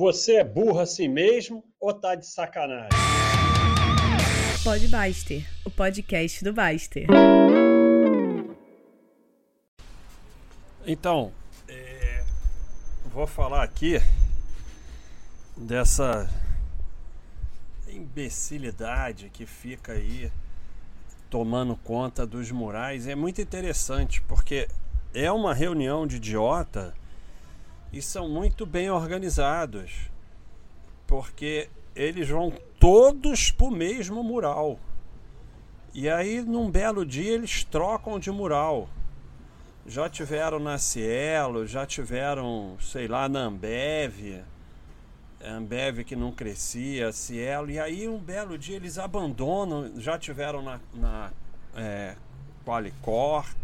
Você é burro assim mesmo ou tá de sacanagem? Pode Baster, o podcast do Baster. Então, é, vou falar aqui dessa imbecilidade que fica aí tomando conta dos murais. É muito interessante porque é uma reunião de idiota e são muito bem organizados, porque eles vão todos pro mesmo mural. E aí, num belo dia, eles trocam de mural. Já tiveram na Cielo, já tiveram, sei lá, na Ambev, Ambev que não crescia, Cielo, e aí um belo dia eles abandonam, já tiveram na, na é, Qualicorp,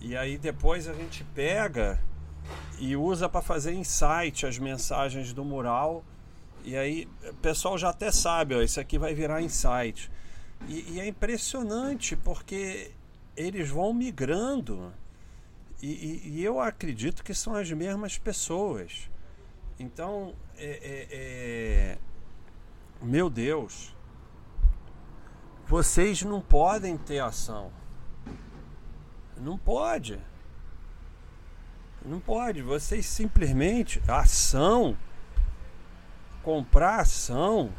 e aí depois a gente pega e usa para fazer insight as mensagens do mural. E aí o pessoal já até sabe, ó, isso aqui vai virar insight. E, e é impressionante porque eles vão migrando. E, e, e, eu acredito que são as mesmas pessoas. Então, é, é, é... meu Deus, vocês não podem ter ação. Não pode. Não pode. Vocês simplesmente. Ação. Comprar ação.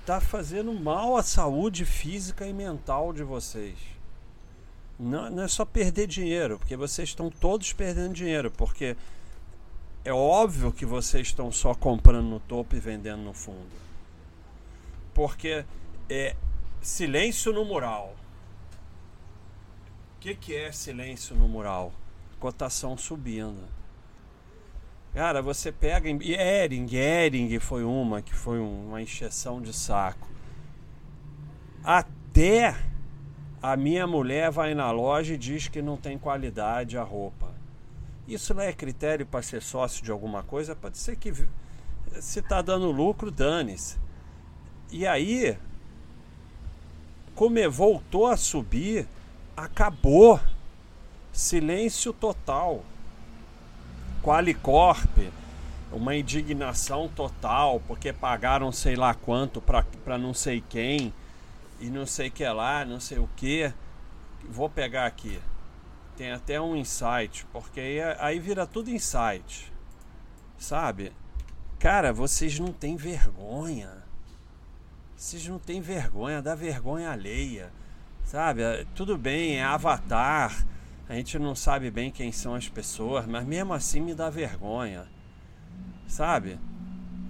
Está fazendo mal à saúde física e mental de vocês. Não, não é só perder dinheiro, porque vocês estão todos perdendo dinheiro, porque é óbvio que vocês estão só comprando no topo e vendendo no fundo. Porque é silêncio no mural. O que, que é silêncio no mural? Cotação subindo. Cara, você pega em Ering, Ering foi uma que foi uma encheção de saco. Até a minha mulher vai na loja e diz que não tem qualidade a roupa. Isso não é critério para ser sócio de alguma coisa? Pode ser que se está dando lucro, dane-se. E aí, como voltou a subir, acabou. Silêncio total. Qualicorp, uma indignação total, porque pagaram sei lá quanto para não sei quem, e não sei que lá, não sei o que. Vou pegar aqui. Tem até um insight, porque aí, aí vira tudo insight. Sabe? Cara, vocês não têm vergonha. Vocês não têm vergonha, dá vergonha alheia. Sabe? Tudo bem, é avatar a gente não sabe bem quem são as pessoas, mas mesmo assim me dá vergonha. Sabe?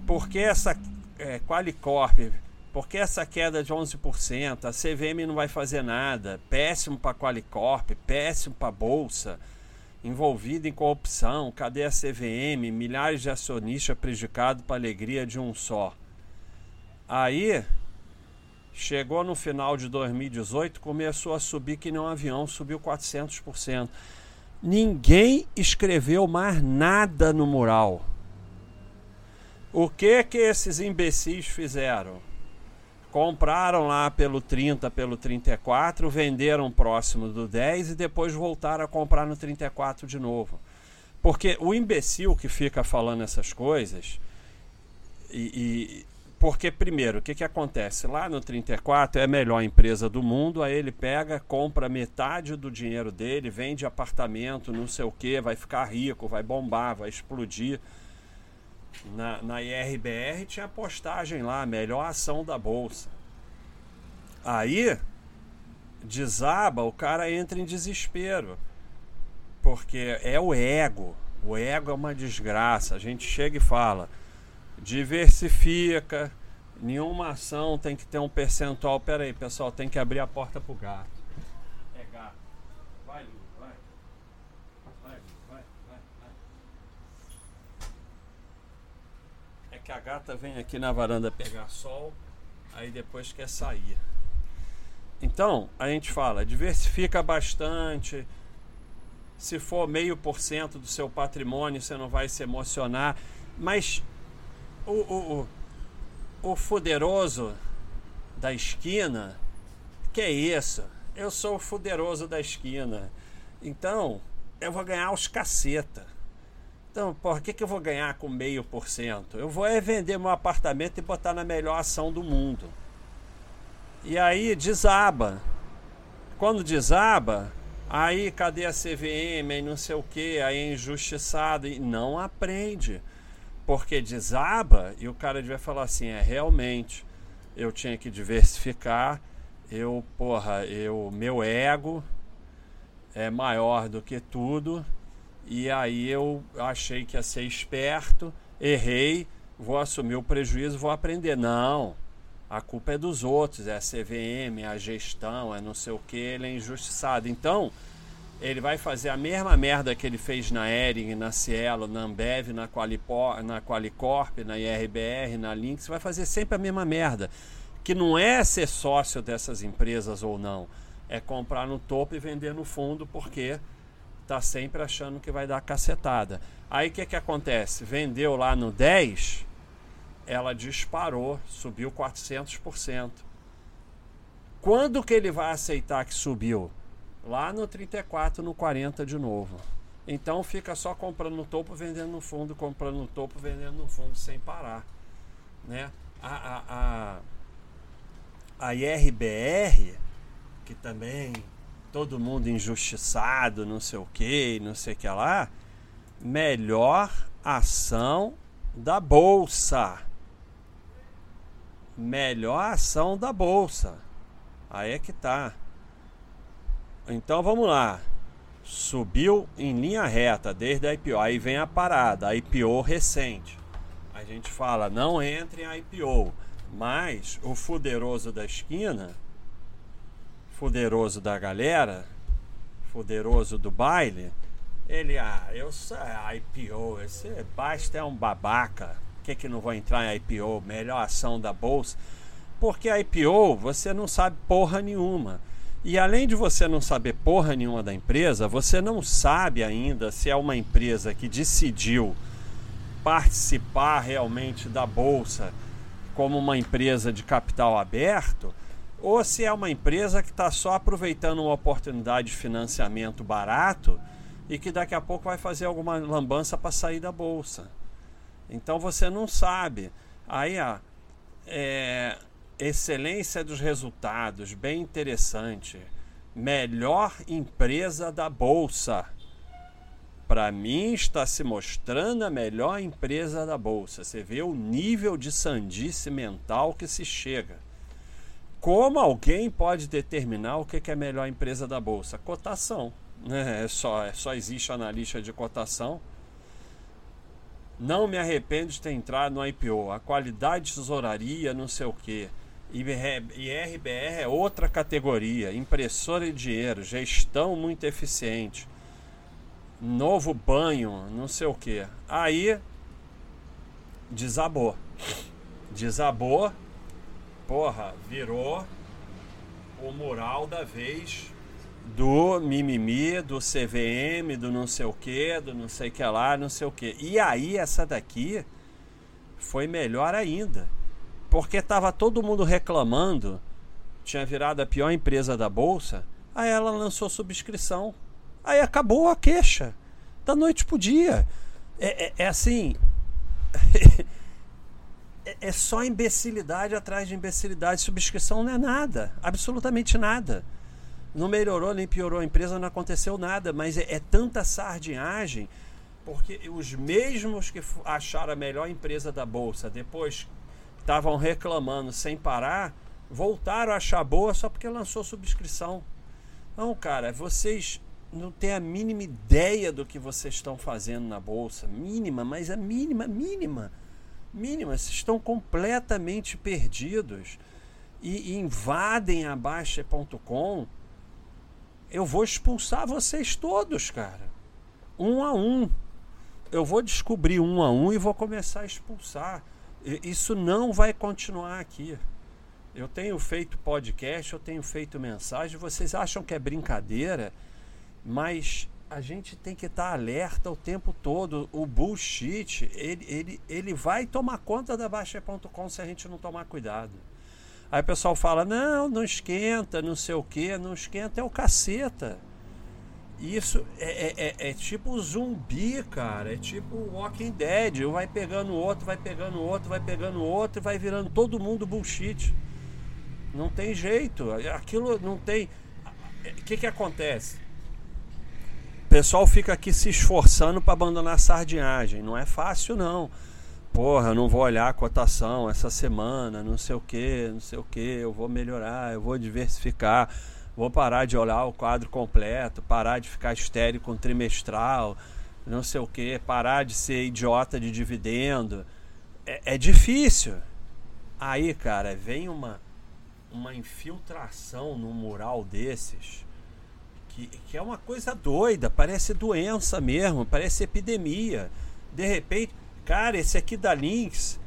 Porque essa é, Qualicorp, porque essa queda de 11%, a CVM não vai fazer nada, péssimo para a Qualicorp, péssimo para a Bolsa, envolvida em corrupção, cadê a CVM, milhares de acionistas prejudicados para alegria de um só. Aí Chegou no final de 2018, começou a subir que nem um avião, subiu 400%. Ninguém escreveu mais nada no mural. O que que esses imbecis fizeram? Compraram lá pelo 30, pelo 34, venderam próximo do 10 e depois voltaram a comprar no 34 de novo. Porque o imbecil que fica falando essas coisas e, porque, primeiro, o que, que acontece? Lá no 34 é a melhor empresa do mundo, aí ele pega, compra metade do dinheiro dele, vende apartamento, não sei o que, vai ficar rico, vai bombar, vai explodir. Na, na IRBR tinha postagem lá, melhor ação da bolsa. Aí desaba, o cara entra em desespero. Porque é o ego. O ego é uma desgraça. A gente chega e fala diversifica. Nenhuma ação tem que ter um percentual. Pera aí, pessoal, tem que abrir a porta pro gato. É gato. Vai, Lu, vai. Vai, vai, vai, vai. É que a gata vem aqui na varanda pegar sol, aí depois quer sair. Então, a gente fala, diversifica bastante. Se for meio por cento do seu patrimônio, você não vai se emocionar. Mas o, o, o, fuderoso da esquina, que é isso? Eu sou o fuderoso da esquina. Então, eu vou ganhar os caceta. Então, por que, que eu vou ganhar com meio por cento? Eu vou é vender meu apartamento e botar na melhor ação do mundo. E aí desaba. Quando desaba, aí cadê a CVM, aí não sei o que, aí é injustiçado. E não aprende. Porque desaba e o cara vai falar assim, é realmente, eu tinha que diversificar, eu, porra, eu, meu ego é maior do que tudo e aí eu achei que ia ser esperto, errei, vou assumir o prejuízo, vou aprender. Não, a culpa é dos outros, é a CVM, é a gestão, é não sei o que, ele é injustiçado. Então, ele vai fazer a mesma merda que ele fez na Ering, na Cielo, na Ambev, na, Qualipor, na Qualicorp, na IRBR, na Lynx, vai fazer sempre a mesma merda. Que não é ser sócio dessas empresas ou não, é comprar no topo e vender no fundo, porque tá sempre achando que vai dar cacetada. Aí o que, que acontece? Vendeu lá no 10, ela disparou, subiu 400%. Quando que ele vai aceitar que subiu? Lá no 34, no 40 de novo. Então fica só comprando no topo, vendendo no fundo, comprando no topo, vendendo no fundo, sem parar. Né? A, a, a, a IRBR, que também todo mundo injustiçado, não sei o que, não sei o que lá. Melhor ação da bolsa. Melhor ação da bolsa. Aí é que tá. Então vamos lá. Subiu em linha reta desde a IPO. Aí vem a parada, a IPO recente. A gente fala, não entre em IPO. Mas o fuderoso da esquina fuderoso da galera, fuderoso do baile, ele, ah, eu sou IPO, esse basta é um babaca. Que, que não vou entrar em IPO? Melhor ação da bolsa. Porque a IPO você não sabe porra nenhuma. E além de você não saber porra nenhuma da empresa, você não sabe ainda se é uma empresa que decidiu participar realmente da bolsa como uma empresa de capital aberto ou se é uma empresa que está só aproveitando uma oportunidade de financiamento barato e que daqui a pouco vai fazer alguma lambança para sair da bolsa. Então você não sabe. Aí a é, excelência dos resultados, bem interessante. Melhor empresa da bolsa. Para mim está se mostrando a melhor empresa da bolsa. Você vê o nível de sandice mental que se chega. Como alguém pode determinar o que é a melhor empresa da bolsa? Cotação. Né? É só, é só existe analista de cotação. Não me arrependo de ter entrado no IPO. A qualidade de tesouraria, não sei o que. IRBR é outra categoria. Impressora de dinheiro, gestão muito eficiente. Novo banho, não sei o que. Aí desabou. Desabou porra, virou o mural da vez do mimimi, do CVM, do não sei o que, do não sei que lá, não sei o que. E aí essa daqui foi melhor ainda, porque tava todo mundo reclamando, tinha virado a pior empresa da bolsa, aí ela lançou subscrição, aí acabou a queixa da noite pro dia. É, é, é assim. É, é só imbecilidade atrás de imbecilidade. Subscrição não é nada, absolutamente nada. Não melhorou nem piorou a empresa, não aconteceu nada, mas é, é tanta sardinhagem, porque os mesmos que acharam a melhor empresa da bolsa, depois estavam reclamando sem parar, voltaram a achar boa só porque lançou subscrição. Não, cara, vocês não têm a mínima ideia do que vocês estão fazendo na bolsa. Mínima, mas a mínima, mínima mínimas, estão completamente perdidos e, invadem a Baixa.com, eu vou expulsar vocês todos, cara. Um a um. Eu vou descobrir um a um e vou começar a expulsar. Isso não vai continuar aqui. Eu tenho feito podcast, eu tenho feito mensagem. Vocês acham que é brincadeira, mas a gente tem que estar alerta o tempo todo. O bullshit, ele, ele, ele vai tomar conta da Baixa.com se a gente não tomar cuidado. Aí o pessoal fala: não, não esquenta, não sei o que, não esquenta, é o caceta. Isso é, é, é, é, tipo zumbi, cara. É tipo Walking Dead. Vai pegando outro, vai pegando outro, vai pegando outro vai virando todo mundo bullshit. Não tem jeito. Aquilo não tem. O que, que acontece? O pessoal fica aqui se esforçando para abandonar a sardinhagem. Não é fácil, não. Porra, não vou olhar a cotação essa semana, não sei o que, não sei o que. Eu vou melhorar, eu vou diversificar Vou parar de olhar o quadro completo, parar de ficar estéreo com trimestral, não sei o que, parar de ser idiota de dividendo. É, é difícil. Aí, cara, vem uma, uma infiltração no mural desses que, que é uma coisa doida, parece doença mesmo, parece epidemia. De repente, cara, esse aqui da Lynx,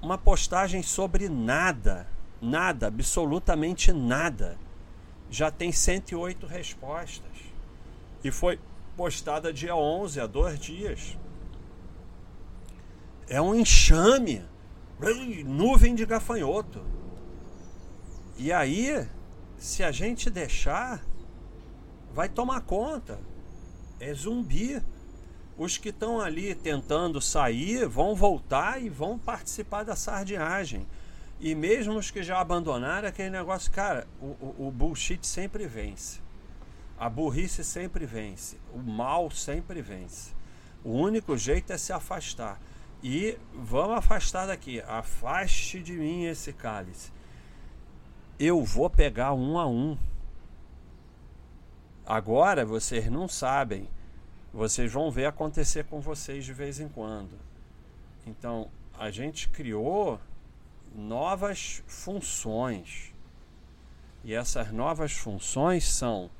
uma postagem sobre nada, nada, absolutamente nada já tem 108 respostas. E foi postada dia 11, há dois dias. É um enxame, nuvem de gafanhoto. E aí, se a gente deixar, vai tomar conta. É zumbi. Os que estão ali tentando sair vão voltar e vão participar da sardinhagem. E mesmo os que já abandonaram, aquele negócio, cara, o, o, o bullshit sempre vence. A burrice sempre vence. O mal sempre vence. O único jeito é se afastar. E vamos afastar daqui. Afaste de mim esse cálice. Eu vou pegar um a um. Agora vocês não sabem. Vocês vão ver acontecer com vocês de vez em quando. Então, a gente criou novas funções. E essas novas funções são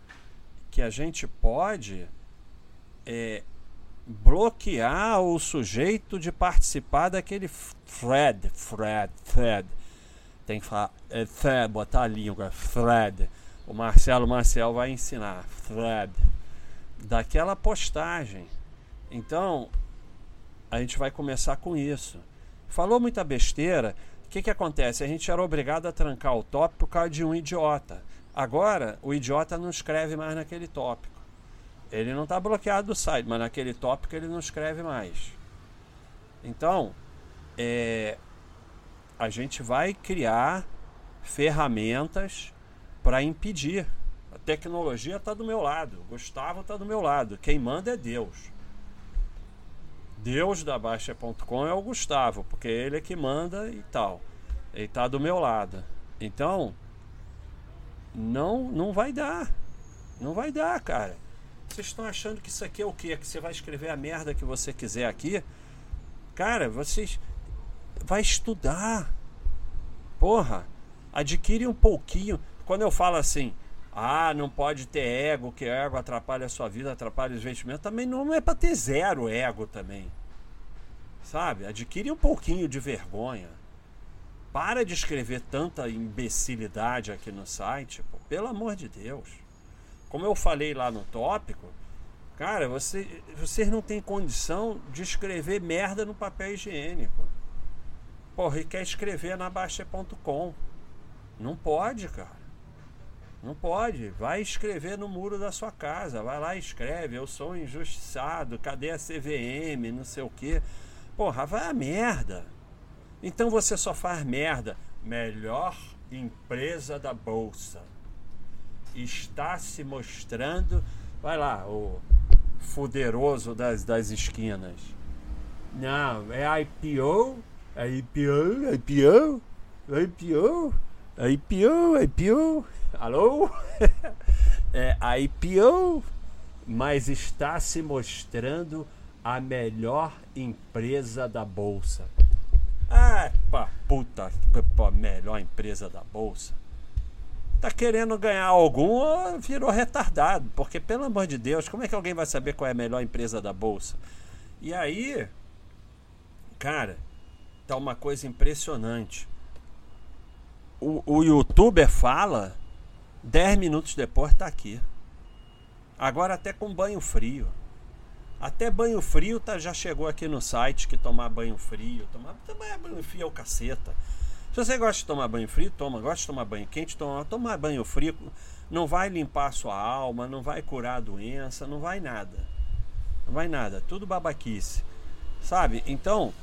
que a gente pode é, bloquear o sujeito de participar daquele thread, thread, thread. Tem que falar, é, thread, botar a língua, thread. O Marcelo Marcel vai ensinar, thread. Daquela postagem. Então, a gente vai começar com isso. Falou muita besteira, que, que acontece? A gente era obrigado a trancar o tópico por causa de um idiota. Agora, o idiota não escreve mais naquele tópico. Ele não está bloqueado do site, mas naquele tópico ele não escreve mais. Então, é, a gente vai criar ferramentas para impedir. A tecnologia está do meu lado, Gustavo está do meu lado. Quem manda é Deus. Deus da Baixa.com é o Gustavo, porque ele é que manda e tal. Ele tá do meu lado. Então, não não vai dar. Não vai dar, cara. Vocês estão achando que isso aqui é o quê? Que você vai escrever a merda que você quiser aqui? Cara, vocês vai estudar. Porra, adquire um pouquinho. Quando eu falo assim, ah, não pode ter ego, que ego atrapalha a sua vida, atrapalha os investimentos. Também não é para ter zero ego também. Sabe? Adquire um pouquinho de vergonha. Para de escrever tanta imbecilidade aqui no site, pô, pelo amor de Deus. Como eu falei lá no tópico, cara, você, vocês não têm condição de escrever merda no papel higiênico. Porra, e quer escrever na Baixa.com. Não pode, cara. Não pode. Vai escrever no muro da sua casa. Vai lá e escreve. Eu sou injustiçado. Cadê a CVM? Não sei o quê. Porra, vai a merda. Então você só faz merda. Melhor empresa da bolsa. Está se mostrando. Vai lá, o fuderoso das, das esquinas. Não, é IPO. É IPO, IPO, IPO, IPO, IPO. Alô? é IPO, mas está se mostrando a melhor empresa da bolsa. Ah, pá, puta, pá, melhor empresa da bolsa. Tá querendo ganhar algum, virou retardado. Porque, pelo amor de Deus, como é que alguém vai saber qual é a melhor empresa da bolsa? E aí, cara, tá uma coisa impressionante. O, o youtuber fala 10 minutos depois está aqui. Agora até com banho frio. Até banho frio tá, já chegou aqui no site que tomar banho frio. Tomar, tomar banho frio é o caceta. Se você gosta de tomar banho frio, toma. Gosta de tomar banho quente, toma. Tomar banho frio não vai limpar a sua alma, não vai curar a doença, não vai nada. Não vai nada. Tudo babaquice. Sabe? Então,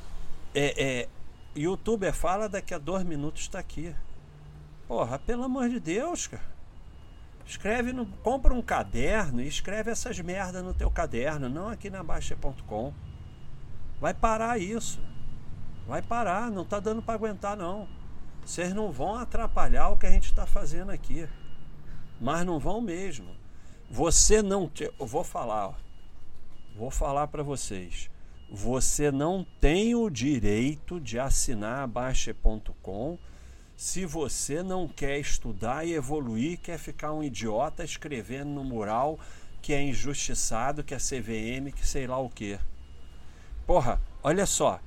é, é, YouTube fala daqui a dois minutos está aqui. Porra, pelo amor de Deus, cara. Escreve, no, compra um caderno e escreve essas merdas no teu caderno, não aqui na Baixa.com. Vai parar isso. Vai parar, não tá dando para aguentar não. Vocês não vão atrapalhar o que a gente está fazendo aqui. Mas não vão mesmo. Você não. Te, eu vou falar, ó. Vou falar para vocês. Você não tem o direito de assinar a Baixa.com se você não quer estudar e evoluir, quer ficar um idiota escrevendo no mural que é injustiçado, que é CVM, que sei lá o que. Porra, olha só.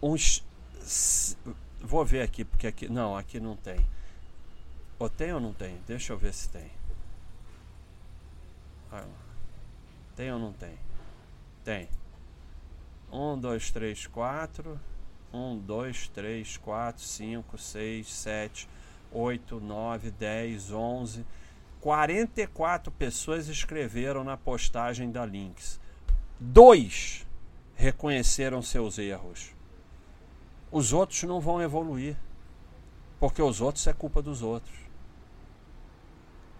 Uns. Vou ver aqui, porque aqui. Não, aqui não tem. Ou tem ou não tem? Deixa eu ver se tem. Tem ou não tem? Tem. Um, dois, três, quatro. 1, 2, 3, 4, 5, 6, 7, 8, 9, 10, 11. 44 pessoas escreveram na postagem da Links. Dois reconheceram seus erros. Os outros não vão evoluir. Porque os outros é culpa dos outros.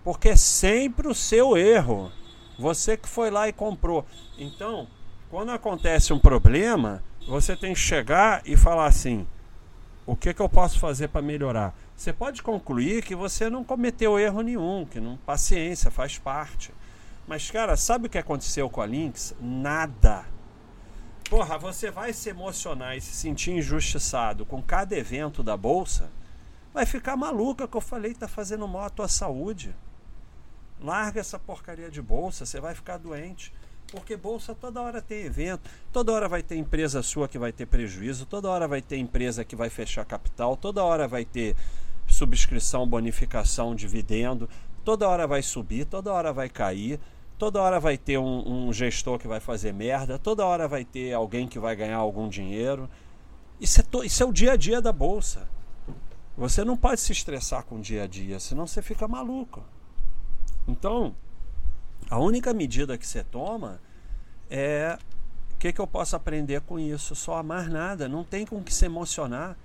Porque é sempre o seu erro. Você que foi lá e comprou. Então, quando acontece um problema, você tem que chegar e falar assim: o que, que eu posso fazer para melhorar? Você pode concluir que você não cometeu erro nenhum, que não paciência, faz parte. Mas, cara, sabe o que aconteceu com a Lynx? Nada. Porra, você vai se emocionar e se sentir injustiçado com cada evento da bolsa, vai ficar maluca que eu falei tá fazendo mal à tua saúde. Larga essa porcaria de bolsa, você vai ficar doente. Porque bolsa toda hora tem evento, toda hora vai ter empresa sua que vai ter prejuízo, toda hora vai ter empresa que vai fechar capital, toda hora vai ter subscrição, bonificação, dividendo, toda hora vai subir, toda hora vai cair, toda hora vai ter um, um gestor que vai fazer merda, toda hora vai ter alguém que vai ganhar algum dinheiro. Isso é, to, isso é o dia a dia da bolsa. Você não pode se estressar com o dia a dia, senão você fica maluco. Então, a única medida que você toma é o que, que eu posso aprender com isso? Só mais nada. Não tem com que se emocionar.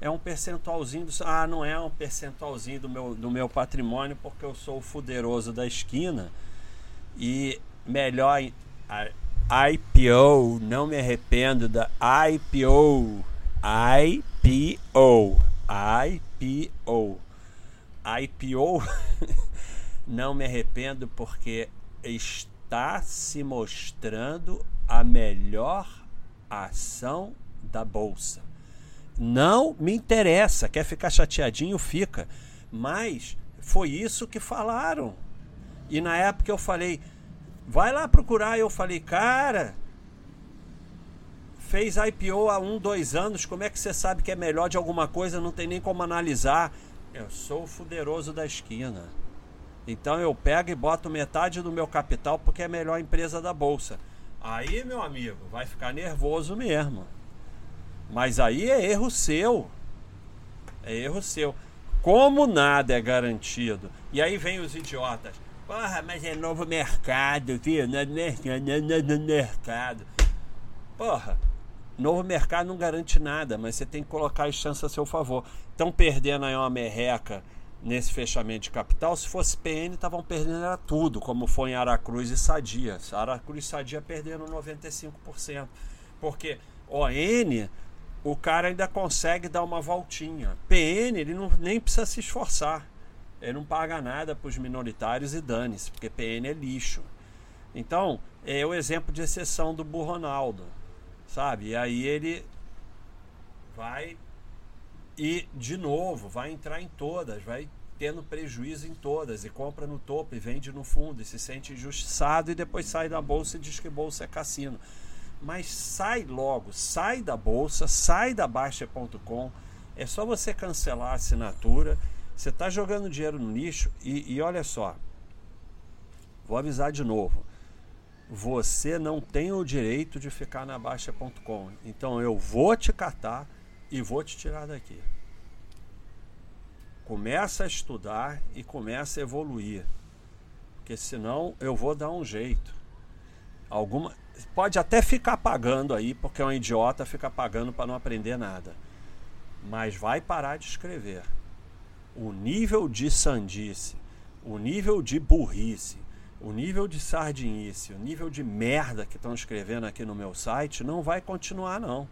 É um percentualzinho. Do, ah, não é um percentualzinho do meu, do meu patrimônio porque eu sou o fuderoso da esquina. E melhor IPO, não me arrependo da IPO. IPO. IPO. IPO. não me arrependo porque está se mostrando a melhor ação da bolsa. Não me interessa, quer ficar chateadinho, fica. Mas foi isso que falaram. E na época eu falei, vai lá procurar. Eu falei, cara, fez IPO há um, dois anos, como é que você sabe que é melhor de alguma coisa? Não tem nem como analisar. Eu sou o fuderoso da esquina. Então eu pego e boto metade do meu capital porque é a melhor empresa da bolsa. Aí, meu amigo, vai ficar nervoso mesmo. Mas aí é erro seu. É erro seu. Como nada é garantido. E aí vem os idiotas. Porra, mas é novo mercado, viu? Não é mercado, não é mercado. Porra, novo mercado não garante nada, mas você tem que colocar as chances a seu favor. Estão perdendo aí uma merreca nesse fechamento de capital. Se fosse PN, estavam perdendo tudo, como foi em Aracruz e Sadia. Aracruz e Sadia perdendo 95%. Porque ON, o cara ainda consegue dar uma voltinha. PN, ele não, nem precisa se esforçar. Ele não paga nada para os minoritários e dane-se, porque PN é lixo. Então, é o exemplo de exceção do Burro Ronaldo, sabe? E aí ele vai e, de novo, vai entrar em todas, vai tendo prejuízo em todas, e compra no topo e vende no fundo, e se sente injustiçado, e depois sai da bolsa e diz que bolsa é cassino. Mas sai logo, sai da bolsa, sai da Baixa.com, é só você cancelar a assinatura. Você está jogando dinheiro no lixo, e, e olha só, vou avisar de novo você não tem o direito de ficar na Baixa.com. Então eu vou te catar e vou te tirar daqui. Começa a estudar e começa a evoluir. Porque senão eu vou dar um jeito. Alguma pode até ficar pagando aí, porque é um idiota fica pagando para não aprender nada. Mas vai parar de escrever. O nível de sandice, o nível de burrice, o nível de sardinice, o nível de merda que estão escrevendo aqui no meu site não vai continuar não.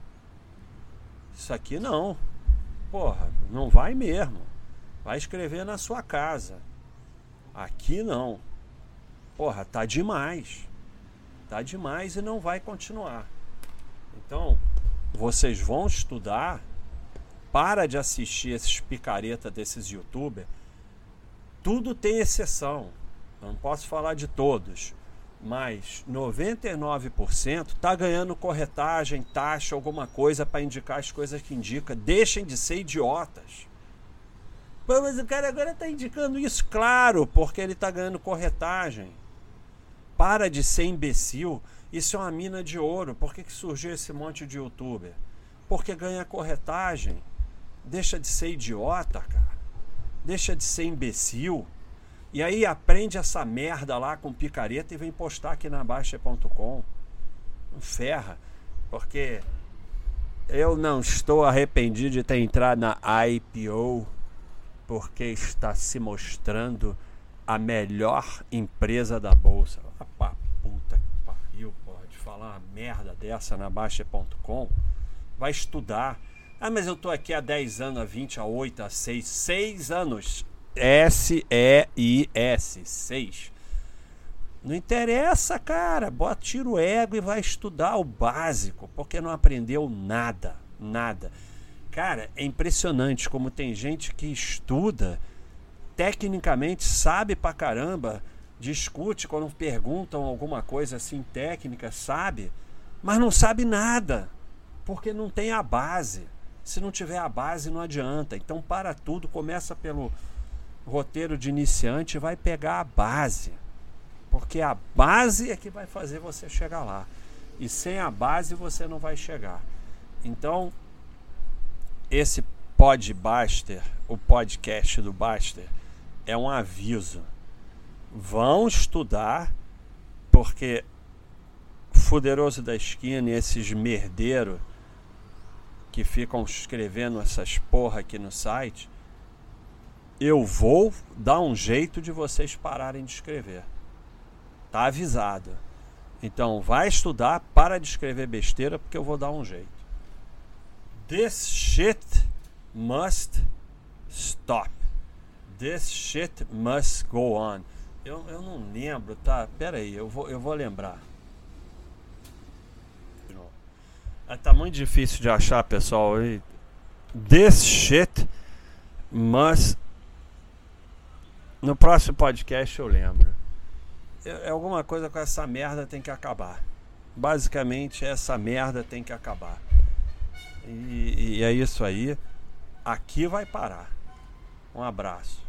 Isso aqui não. Porra, não vai mesmo. Vai escrever na sua casa. Aqui não. Porra, tá demais. Tá demais e não vai continuar. Então, vocês vão estudar. Para de assistir esses picareta desses youtubers. Tudo tem exceção. Eu não posso falar de todos mas 99% está ganhando corretagem, taxa, alguma coisa para indicar as coisas que indica. Deixem de ser idiotas. Pô, mas o cara agora está indicando isso, claro, porque ele está ganhando corretagem. Para de ser imbecil. Isso é uma mina de ouro. Por que, que surgiu esse monte de youtuber? Porque ganha corretagem. Deixa de ser idiota, cara. Deixa de ser imbecil. E aí aprende essa merda lá com picareta e vem postar aqui na Baixa.com. Ferra. Porque eu não estou arrependido de ter entrado na IPO porque está se mostrando a melhor empresa da bolsa. Ah, puta que pariu, pode falar uma merda dessa na Baixa.com. Vai estudar. Ah, mas eu tô aqui há 10 anos, há 20, há 8, há 6, 6 anos S-E-I-S, 6. Não interessa, cara. Bota, tira o ego e vai estudar o básico, porque não aprendeu nada, nada. Cara, é impressionante como tem gente que estuda, tecnicamente sabe pra caramba, discute quando perguntam alguma coisa assim técnica, sabe, mas não sabe nada, porque não tem a base. Se não tiver a base, não adianta. Então, para tudo, começa pelo roteiro de iniciante vai pegar a base. Porque a base é que vai fazer você chegar lá. E sem a base você não vai chegar. Então, esse Podbuster, o podcast do Baster, é um aviso. Vão estudar, porque Fuderoso da Esquina e esses merdeiros que ficam escrevendo essas porra aqui no site, eu vou dar um jeito de vocês pararem de escrever. Tá avisado. Então vai estudar, para de escrever besteira, porque eu vou dar um jeito. This shit must stop. This shit must go on. Eu, eu não lembro, tá? Pera aí, eu vou, eu vou lembrar. É, tá muito difícil de achar, pessoal. This shit must no próximo podcast eu lembro. É, é alguma coisa com essa merda tem que acabar. Basicamente, essa merda tem que acabar. E, e é isso aí. Aqui vai parar. Um abraço.